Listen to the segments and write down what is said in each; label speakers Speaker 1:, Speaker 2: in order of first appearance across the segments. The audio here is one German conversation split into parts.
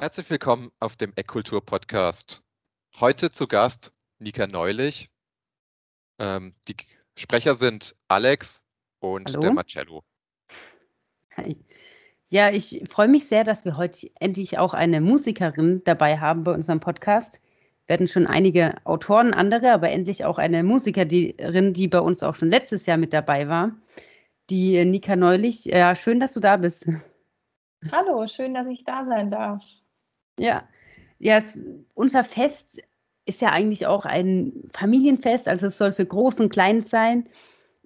Speaker 1: Herzlich willkommen auf dem Eckkultur Podcast. Heute zu Gast Nika Neulich. Ähm, die Sprecher sind Alex und
Speaker 2: Hallo.
Speaker 1: der Marcello.
Speaker 2: Hi. Ja, ich freue mich sehr, dass wir heute endlich auch eine Musikerin dabei haben bei unserem Podcast. Wir hatten schon einige Autoren, andere, aber endlich auch eine Musikerin, die bei uns auch schon letztes Jahr mit dabei war. Die Nika Neulich. Ja, schön, dass du da bist.
Speaker 3: Hallo, schön, dass ich da sein darf.
Speaker 2: Ja, ja es, unser Fest ist ja eigentlich auch ein Familienfest, also es soll für groß und klein sein.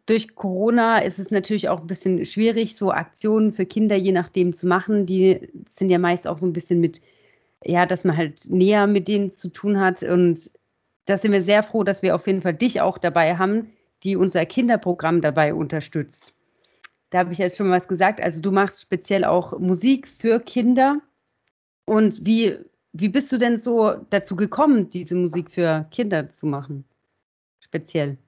Speaker 2: Durch Corona ist es natürlich auch ein bisschen schwierig, so Aktionen für Kinder je nachdem zu machen. Die sind ja meist auch so ein bisschen mit, ja, dass man halt näher mit denen zu tun hat. Und da sind wir sehr froh, dass wir auf jeden Fall dich auch dabei haben, die unser Kinderprogramm dabei unterstützt. Da habe ich jetzt schon was gesagt. Also du machst speziell auch Musik für Kinder. Und wie, wie bist du denn so dazu gekommen, diese Musik für Kinder zu machen? Speziell.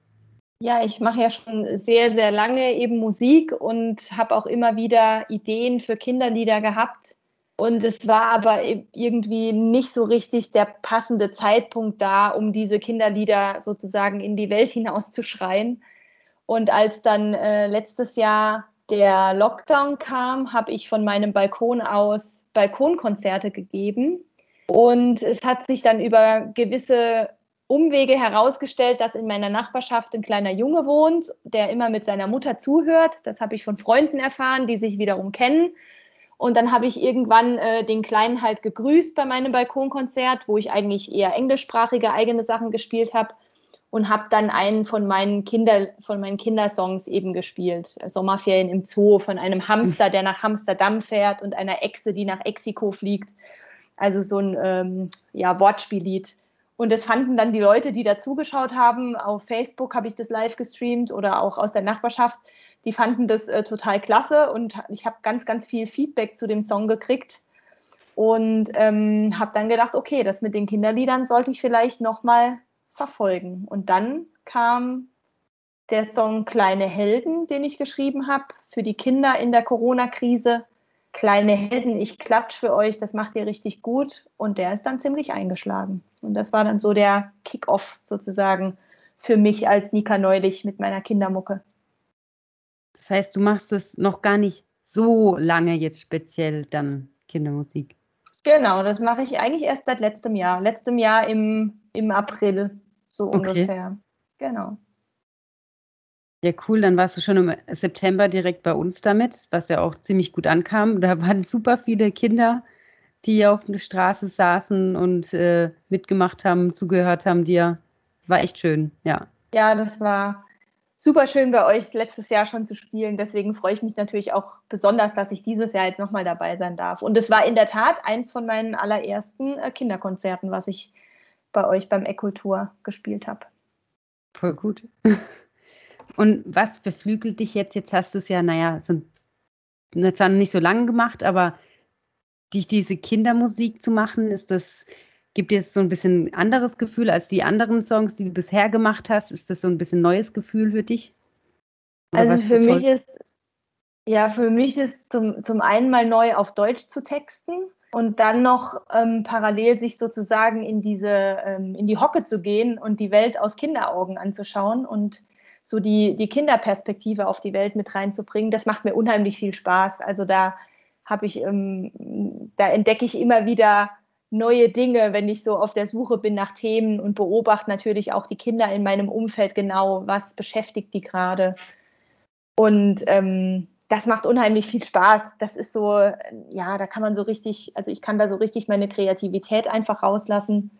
Speaker 3: Ja, ich mache ja schon sehr, sehr lange eben Musik und habe auch immer wieder Ideen für Kinderlieder gehabt. Und es war aber irgendwie nicht so richtig der passende Zeitpunkt da, um diese Kinderlieder sozusagen in die Welt hinauszuschreien. Und als dann äh, letztes Jahr der Lockdown kam, habe ich von meinem Balkon aus Balkonkonzerte gegeben. Und es hat sich dann über gewisse Umwege herausgestellt, dass in meiner Nachbarschaft ein kleiner Junge wohnt, der immer mit seiner Mutter zuhört. Das habe ich von Freunden erfahren, die sich wiederum kennen. Und dann habe ich irgendwann äh, den Kleinen halt gegrüßt bei meinem Balkonkonzert, wo ich eigentlich eher englischsprachige eigene Sachen gespielt habe und habe dann einen von meinen Kinder von meinen Kindersongs eben gespielt. Sommerferien im Zoo von einem Hamster, der nach Amsterdam fährt und einer Echse, die nach Exiko fliegt. Also so ein ähm, ja, Wortspiellied. Und das fanden dann die Leute, die da zugeschaut haben. Auf Facebook habe ich das live gestreamt oder auch aus der Nachbarschaft. Die fanden das äh, total klasse und ich habe ganz, ganz viel Feedback zu dem Song gekriegt und ähm, habe dann gedacht, okay, das mit den Kinderliedern sollte ich vielleicht nochmal verfolgen. Und dann kam der Song Kleine Helden, den ich geschrieben habe für die Kinder in der Corona-Krise. Kleine Helden, ich klatsch für euch, das macht ihr richtig gut. Und der ist dann ziemlich eingeschlagen. Und das war dann so der Kick-off sozusagen für mich als Nika neulich mit meiner Kindermucke.
Speaker 2: Das heißt, du machst es noch gar nicht so lange jetzt speziell dann Kindermusik.
Speaker 3: Genau, das mache ich eigentlich erst seit letztem Jahr. Letztem Jahr im, im April so okay. ungefähr. Genau.
Speaker 2: Ja, cool. Dann warst du schon im September direkt bei uns damit, was ja auch ziemlich gut ankam. Da waren super viele Kinder, die auf der Straße saßen und äh, mitgemacht haben, zugehört haben dir. War echt schön, ja.
Speaker 3: Ja, das war super schön bei euch letztes Jahr schon zu spielen. Deswegen freue ich mich natürlich auch besonders, dass ich dieses Jahr jetzt nochmal dabei sein darf. Und es war in der Tat eins von meinen allerersten äh, Kinderkonzerten, was ich bei euch beim Ekultur gespielt habe.
Speaker 2: Voll gut. Und was beflügelt dich jetzt? Jetzt hast du es ja, naja, so zwar nicht so lange gemacht, aber dich diese Kindermusik zu machen, ist das, gibt dir jetzt so ein bisschen anderes Gefühl als die anderen Songs, die du bisher gemacht hast? Ist das so ein bisschen neues Gefühl für dich?
Speaker 3: Oder also für mich ist, ja, für mich ist zum, zum einen mal neu auf Deutsch zu texten und dann noch ähm, parallel sich sozusagen in diese ähm, in die Hocke zu gehen und die Welt aus Kinderaugen anzuschauen und so die, die Kinderperspektive auf die Welt mit reinzubringen, das macht mir unheimlich viel Spaß. Also da habe ich, ähm, da entdecke ich immer wieder neue Dinge, wenn ich so auf der Suche bin nach Themen und beobachte natürlich auch die Kinder in meinem Umfeld genau, was beschäftigt die gerade. Und ähm, das macht unheimlich viel Spaß. Das ist so, ja, da kann man so richtig, also ich kann da so richtig meine Kreativität einfach rauslassen.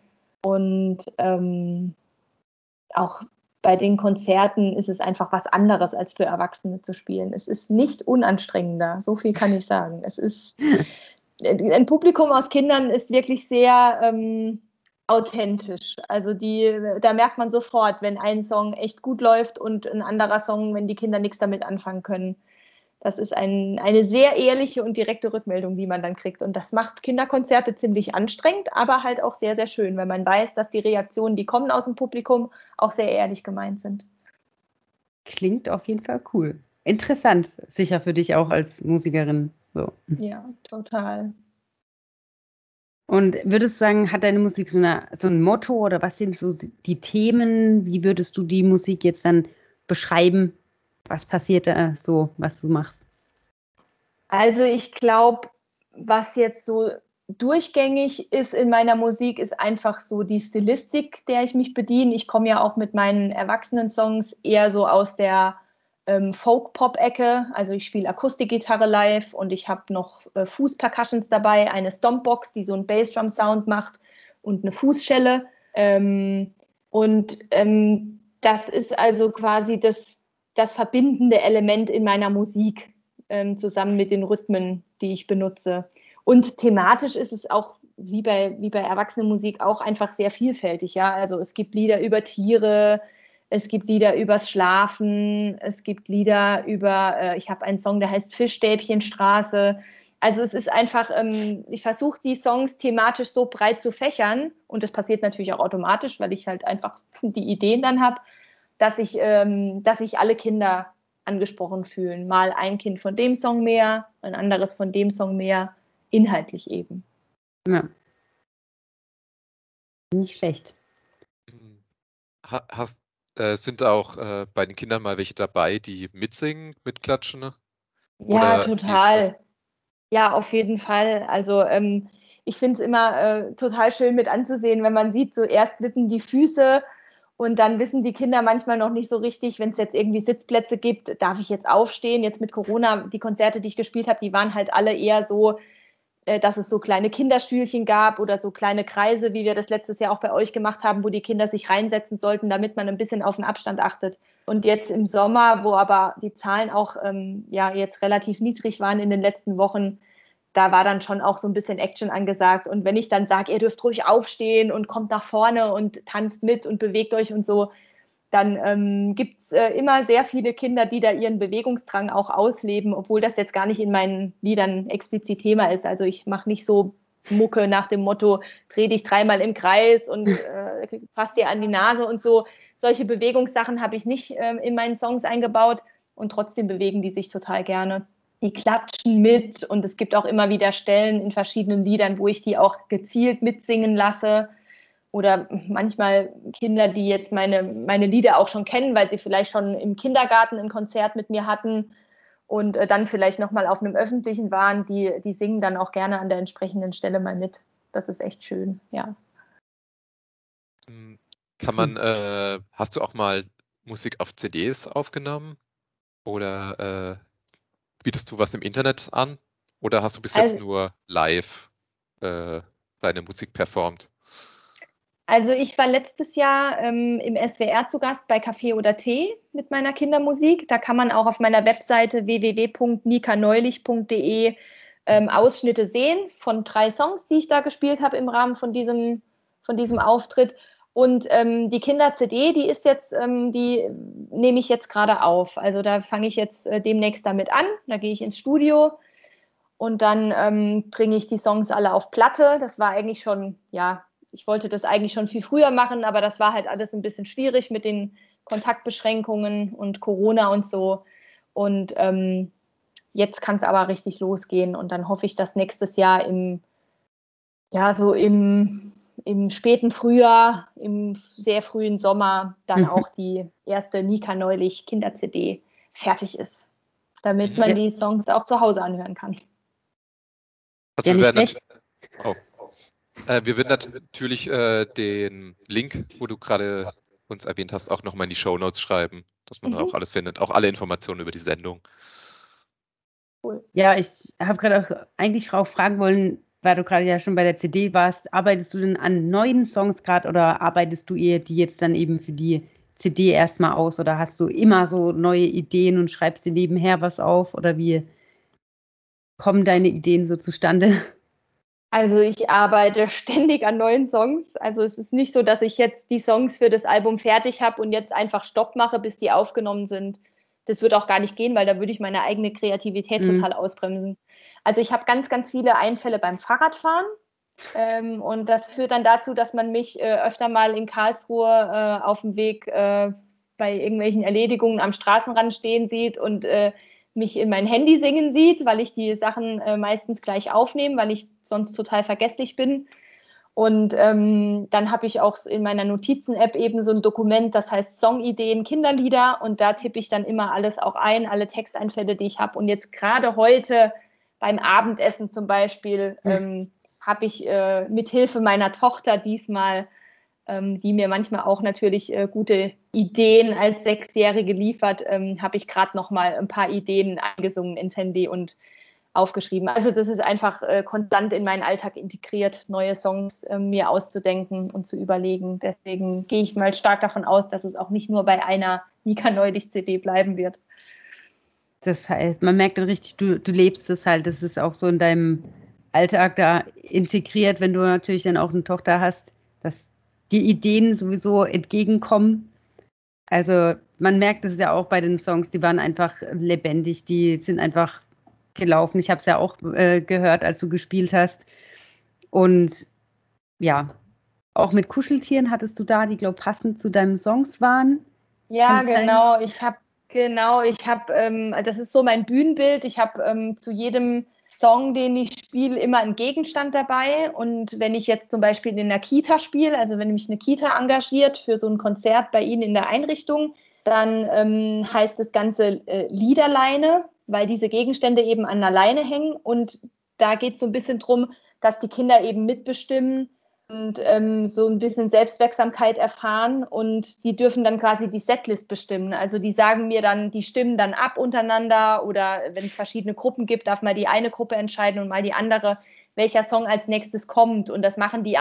Speaker 3: Und ähm, auch bei den Konzerten ist es einfach was anderes, als für Erwachsene zu spielen. Es ist nicht unanstrengender, so viel kann ich sagen. Es ist, ein Publikum aus Kindern ist wirklich sehr ähm, authentisch. Also die, da merkt man sofort, wenn ein Song echt gut läuft und ein anderer Song, wenn die Kinder nichts damit anfangen können das ist ein, eine sehr ehrliche und direkte Rückmeldung, die man dann kriegt. Und das macht Kinderkonzerte ziemlich anstrengend, aber halt auch sehr, sehr schön, weil man weiß, dass die Reaktionen, die kommen aus dem Publikum, auch sehr ehrlich gemeint sind.
Speaker 2: Klingt auf jeden Fall cool. Interessant, sicher für dich auch als Musikerin. So.
Speaker 3: Ja, total.
Speaker 2: Und würdest du sagen, hat deine Musik so, eine, so ein Motto oder was sind so die Themen? Wie würdest du die Musik jetzt dann beschreiben? Was passiert da so, was du machst?
Speaker 3: Also ich glaube, was jetzt so durchgängig ist in meiner Musik, ist einfach so die Stilistik, der ich mich bediene. Ich komme ja auch mit meinen Erwachsenen-Songs eher so aus der ähm, Folk-Pop-Ecke. Also ich spiele Akustikgitarre live und ich habe noch äh, Fußpercussions dabei, eine Stompbox, die so einen Bassdrum-Sound macht und eine Fußschelle. Ähm, und ähm, das ist also quasi das, das verbindende Element in meiner Musik, ähm, zusammen mit den Rhythmen, die ich benutze. Und thematisch ist es auch wie bei, wie bei Erwachsenenmusik auch einfach sehr vielfältig. Ja? Also es gibt Lieder über Tiere, es gibt Lieder übers Schlafen, es gibt Lieder über, äh, ich habe einen Song, der heißt Fischstäbchenstraße. Also es ist einfach, ähm, ich versuche die Songs thematisch so breit zu fächern und das passiert natürlich auch automatisch, weil ich halt einfach die Ideen dann habe, dass ich, ähm, dass ich alle Kinder angesprochen fühlen. Mal ein Kind von dem Song mehr, ein anderes von dem Song mehr, inhaltlich eben.
Speaker 2: Ja. Nicht schlecht.
Speaker 1: Hast, äh, sind auch äh, bei den Kindern mal welche dabei, die mitsingen, mitklatschen? Ne?
Speaker 3: Ja, total. Ja, auf jeden Fall. Also ähm, ich finde es immer äh, total schön mit anzusehen, wenn man sieht, so erst die Füße und dann wissen die Kinder manchmal noch nicht so richtig, wenn es jetzt irgendwie Sitzplätze gibt, darf ich jetzt aufstehen? Jetzt mit Corona, die Konzerte, die ich gespielt habe, die waren halt alle eher so, äh, dass es so kleine Kinderstühlchen gab oder so kleine Kreise, wie wir das letztes Jahr auch bei euch gemacht haben, wo die Kinder sich reinsetzen sollten, damit man ein bisschen auf den Abstand achtet. Und jetzt im Sommer, wo aber die Zahlen auch ähm, ja jetzt relativ niedrig waren in den letzten Wochen, da war dann schon auch so ein bisschen Action angesagt. Und wenn ich dann sage, ihr dürft ruhig aufstehen und kommt nach vorne und tanzt mit und bewegt euch und so, dann ähm, gibt es äh, immer sehr viele Kinder, die da ihren Bewegungsdrang auch ausleben, obwohl das jetzt gar nicht in meinen Liedern explizit Thema ist. Also ich mache nicht so Mucke nach dem Motto, dreh dich dreimal im Kreis und äh, fass dir an die Nase und so. Solche Bewegungssachen habe ich nicht äh, in meinen Songs eingebaut und trotzdem bewegen die sich total gerne. Die klatschen mit und es gibt auch immer wieder Stellen in verschiedenen Liedern, wo ich die auch gezielt mitsingen lasse oder manchmal Kinder, die jetzt meine, meine Lieder auch schon kennen, weil sie vielleicht schon im Kindergarten ein Konzert mit mir hatten und äh, dann vielleicht nochmal auf einem öffentlichen waren, die, die singen dann auch gerne an der entsprechenden Stelle mal mit. Das ist echt schön, ja.
Speaker 1: Hm, kann man, äh, hast du auch mal Musik auf CDs aufgenommen? Oder äh, bietest du was im Internet an? Oder hast du bis also, jetzt nur live äh, deine Musik performt?
Speaker 3: Also ich war letztes Jahr ähm, im SWR zu Gast bei Kaffee oder Tee mit meiner Kindermusik. Da kann man auch auf meiner Webseite www.nikaneulich.de ähm, Ausschnitte sehen von drei Songs, die ich da gespielt habe im Rahmen von diesem, von diesem Auftritt. Und ähm, die Kinder-CD, die ist jetzt, ähm, die nehme ich jetzt gerade auf. Also da fange ich jetzt äh, demnächst damit an. Da gehe ich ins Studio und dann ähm, bringe ich die Songs alle auf Platte. Das war eigentlich schon, ja, ich wollte das eigentlich schon viel früher machen, aber das war halt alles ein bisschen schwierig mit den Kontaktbeschränkungen und Corona und so. Und ähm, jetzt kann es aber richtig losgehen. Und dann hoffe ich, dass nächstes Jahr im, ja, so im, im späten Frühjahr, im sehr frühen Sommer dann mhm. auch die erste Nika Neulich Kinder-CD fertig ist. Damit man ja. die Songs auch zu Hause anhören kann.
Speaker 1: Also ja, nicht schlecht. Oh. Äh, wir werden natürlich äh, den Link, wo du gerade uns erwähnt hast, auch nochmal in die Show Notes schreiben, dass man mhm. auch alles findet, auch alle Informationen über die Sendung.
Speaker 2: Cool. Ja, ich habe gerade auch eigentlich auch fragen wollen, weil du gerade ja schon bei der CD warst, arbeitest du denn an neuen Songs gerade oder arbeitest du ihr die jetzt dann eben für die CD erstmal aus oder hast du immer so neue Ideen und schreibst dir nebenher was auf oder wie kommen deine Ideen so zustande?
Speaker 3: Also ich arbeite ständig an neuen Songs. Also es ist nicht so, dass ich jetzt die Songs für das Album fertig habe und jetzt einfach Stopp mache, bis die aufgenommen sind. Das wird auch gar nicht gehen, weil da würde ich meine eigene Kreativität mhm. total ausbremsen. Also ich habe ganz, ganz viele Einfälle beim Fahrradfahren. Ähm, und das führt dann dazu, dass man mich äh, öfter mal in Karlsruhe äh, auf dem Weg äh, bei irgendwelchen Erledigungen am Straßenrand stehen sieht und äh, mich in mein Handy singen sieht, weil ich die Sachen äh, meistens gleich aufnehme, weil ich sonst total vergesslich bin. Und ähm, dann habe ich auch in meiner Notizen-App eben so ein Dokument, das heißt Songideen, Kinderlieder. Und da tippe ich dann immer alles auch ein, alle Texteinfälle, die ich habe. Und jetzt gerade heute beim Abendessen zum Beispiel ähm, habe ich äh, mit Hilfe meiner Tochter diesmal, ähm, die mir manchmal auch natürlich äh, gute Ideen als Sechsjährige liefert, ähm, habe ich gerade noch mal ein paar Ideen eingesungen ins Handy und aufgeschrieben. Also das ist einfach äh, konstant in meinen Alltag integriert, neue Songs äh, mir auszudenken und zu überlegen. Deswegen gehe ich mal stark davon aus, dass es auch nicht nur bei einer Nika Neulich CD bleiben wird.
Speaker 2: Das heißt, man merkt dann richtig, du, du lebst es halt. Das ist auch so in deinem Alltag da integriert, wenn du natürlich dann auch eine Tochter hast, dass die Ideen sowieso entgegenkommen. Also man merkt es ja auch bei den Songs, die waren einfach lebendig, die sind einfach gelaufen. Ich habe es ja auch äh, gehört, als du gespielt hast. Und ja, auch mit Kuscheltieren hattest du da, die, glaube passend zu deinen Songs waren.
Speaker 3: Ja, genau. Sein? Ich habe, genau, ich habe, ähm, das ist so mein Bühnenbild. Ich habe ähm, zu jedem Song, den ich spiele, immer einen Gegenstand dabei. Und wenn ich jetzt zum Beispiel in der Kita spiele, also wenn mich eine Kita engagiert für so ein Konzert bei Ihnen in der Einrichtung, dann ähm, heißt das Ganze äh, Liederleine weil diese Gegenstände eben an der Leine hängen und da geht es so ein bisschen drum, dass die Kinder eben mitbestimmen und ähm, so ein bisschen Selbstwirksamkeit erfahren und die dürfen dann quasi die Setlist bestimmen. Also die sagen mir dann, die stimmen dann ab untereinander oder wenn es verschiedene Gruppen gibt, darf mal die eine Gruppe entscheiden und mal die andere, welcher Song als nächstes kommt und das machen die,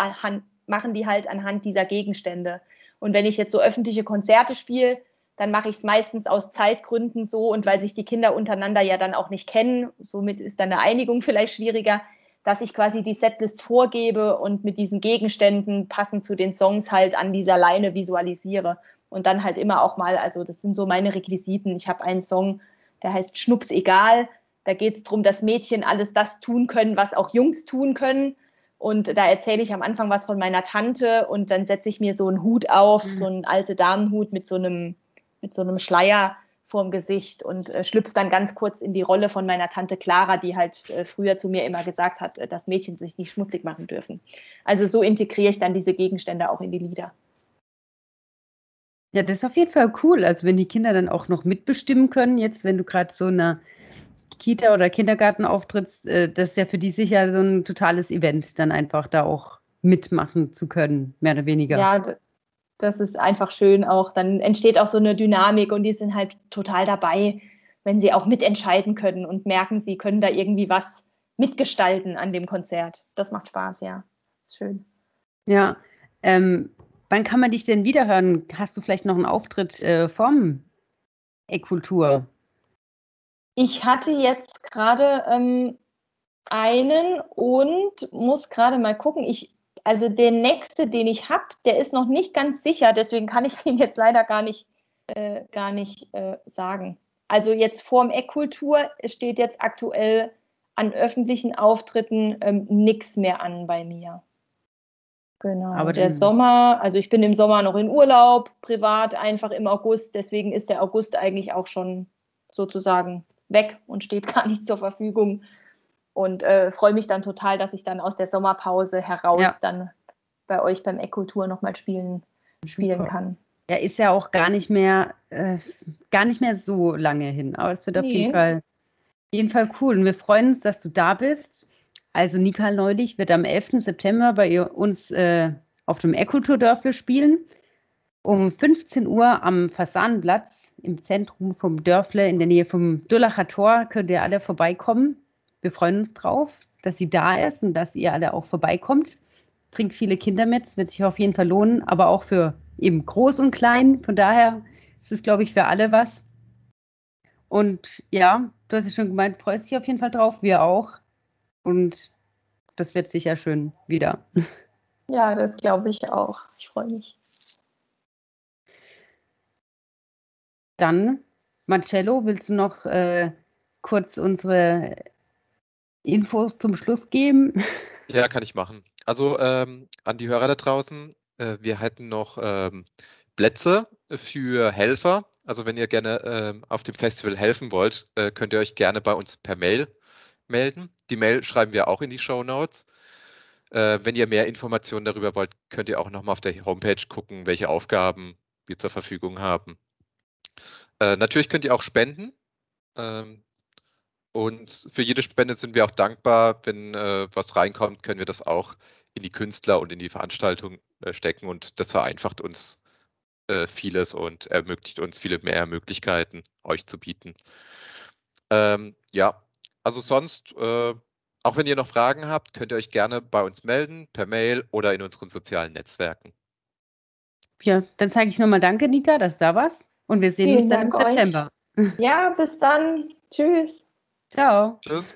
Speaker 3: machen die halt anhand dieser Gegenstände. Und wenn ich jetzt so öffentliche Konzerte spiele, dann mache ich es meistens aus Zeitgründen so und weil sich die Kinder untereinander ja dann auch nicht kennen, somit ist dann eine Einigung vielleicht schwieriger, dass ich quasi die Setlist vorgebe und mit diesen Gegenständen passend zu den Songs halt an dieser Leine visualisiere und dann halt immer auch mal, also das sind so meine Requisiten. Ich habe einen Song, der heißt Schnups egal. Da geht es darum, dass Mädchen alles das tun können, was auch Jungs tun können. Und da erzähle ich am Anfang was von meiner Tante und dann setze ich mir so einen Hut auf, mhm. so einen alte Damenhut mit so einem mit so einem Schleier vorm Gesicht und äh, schlüpft dann ganz kurz in die Rolle von meiner Tante Clara, die halt äh, früher zu mir immer gesagt hat, äh, dass Mädchen sich nicht schmutzig machen dürfen. Also so integriere ich dann diese Gegenstände auch in die Lieder.
Speaker 2: Ja, das ist auf jeden Fall cool. Also wenn die Kinder dann auch noch mitbestimmen können, jetzt wenn du gerade so eine Kita oder Kindergarten auftrittst, äh, das ist ja für die sicher so ein totales Event, dann einfach da auch mitmachen zu können, mehr oder weniger.
Speaker 3: Ja, das ist einfach schön auch. Dann entsteht auch so eine Dynamik und die sind halt total dabei, wenn sie auch mitentscheiden können und merken, sie können da irgendwie was mitgestalten an dem Konzert. Das macht Spaß, ja. Ist schön.
Speaker 2: Ja. Ähm, wann kann man dich denn wiederhören? Hast du vielleicht noch einen Auftritt äh, vom E-Kultur?
Speaker 3: Ich hatte jetzt gerade ähm, einen und muss gerade mal gucken. Ich also der nächste, den ich habe, der ist noch nicht ganz sicher, deswegen kann ich den jetzt leider gar nicht, äh, gar nicht äh, sagen. Also jetzt vorm Eckkultur steht jetzt aktuell an öffentlichen Auftritten ähm, nichts mehr an bei mir. Genau. Aber der Sommer, also ich bin im Sommer noch in Urlaub, privat einfach im August, deswegen ist der August eigentlich auch schon sozusagen weg und steht gar nicht zur Verfügung und äh, freue mich dann total, dass ich dann aus der Sommerpause heraus ja. dann bei euch beim Eckkultur nochmal spielen, spielen kann.
Speaker 2: Ja, ist ja auch gar nicht mehr, äh, gar nicht mehr so lange hin, aber es wird nee. auf jeden Fall, jeden Fall cool. Und wir freuen uns, dass du da bist. Also Nika Neulich wird am 11. September bei uns äh, auf dem Eckkulturdörfle spielen. Um 15 Uhr am Fasanenplatz im Zentrum vom Dörfle in der Nähe vom Dullacher Tor könnt ihr alle vorbeikommen. Wir freuen uns drauf, dass sie da ist und dass ihr alle auch vorbeikommt. Bringt viele Kinder mit, es wird sich auf jeden Fall lohnen, aber auch für eben groß und klein. Von daher ist es, glaube ich, für alle was. Und ja, du hast ja schon gemeint, freust dich auf jeden Fall drauf, wir auch. Und das wird sicher schön wieder.
Speaker 3: Ja, das glaube ich auch. Ich freue mich.
Speaker 2: Dann, Marcello, willst du noch äh, kurz unsere Infos zum Schluss geben?
Speaker 1: Ja, kann ich machen. Also ähm, an die Hörer da draußen, äh, wir hätten noch ähm, Plätze für Helfer Also wenn ihr gerne äh, auf dem Festival helfen wollt, äh, könnt ihr euch gerne bei uns per Mail melden. Die Mail schreiben wir auch in die Show Notes. Äh, wenn ihr mehr Informationen darüber wollt, könnt ihr auch nochmal auf der Homepage gucken, welche Aufgaben wir zur Verfügung haben. Äh, natürlich könnt ihr auch spenden. Ähm, und für jede Spende sind wir auch dankbar. Wenn äh, was reinkommt, können wir das auch in die Künstler und in die Veranstaltung äh, stecken. Und das vereinfacht uns äh, vieles und ermöglicht uns viele mehr Möglichkeiten, euch zu bieten. Ähm, ja, also sonst, äh, auch wenn ihr noch Fragen habt, könnt ihr euch gerne bei uns melden, per Mail oder in unseren sozialen Netzwerken.
Speaker 2: Ja, dann sage ich nochmal Danke, Nika, dass du da warst. Und wir sehen Vielen uns dann Dank im September.
Speaker 3: Ja, bis dann. Tschüss.
Speaker 2: Ciao. Tschüss.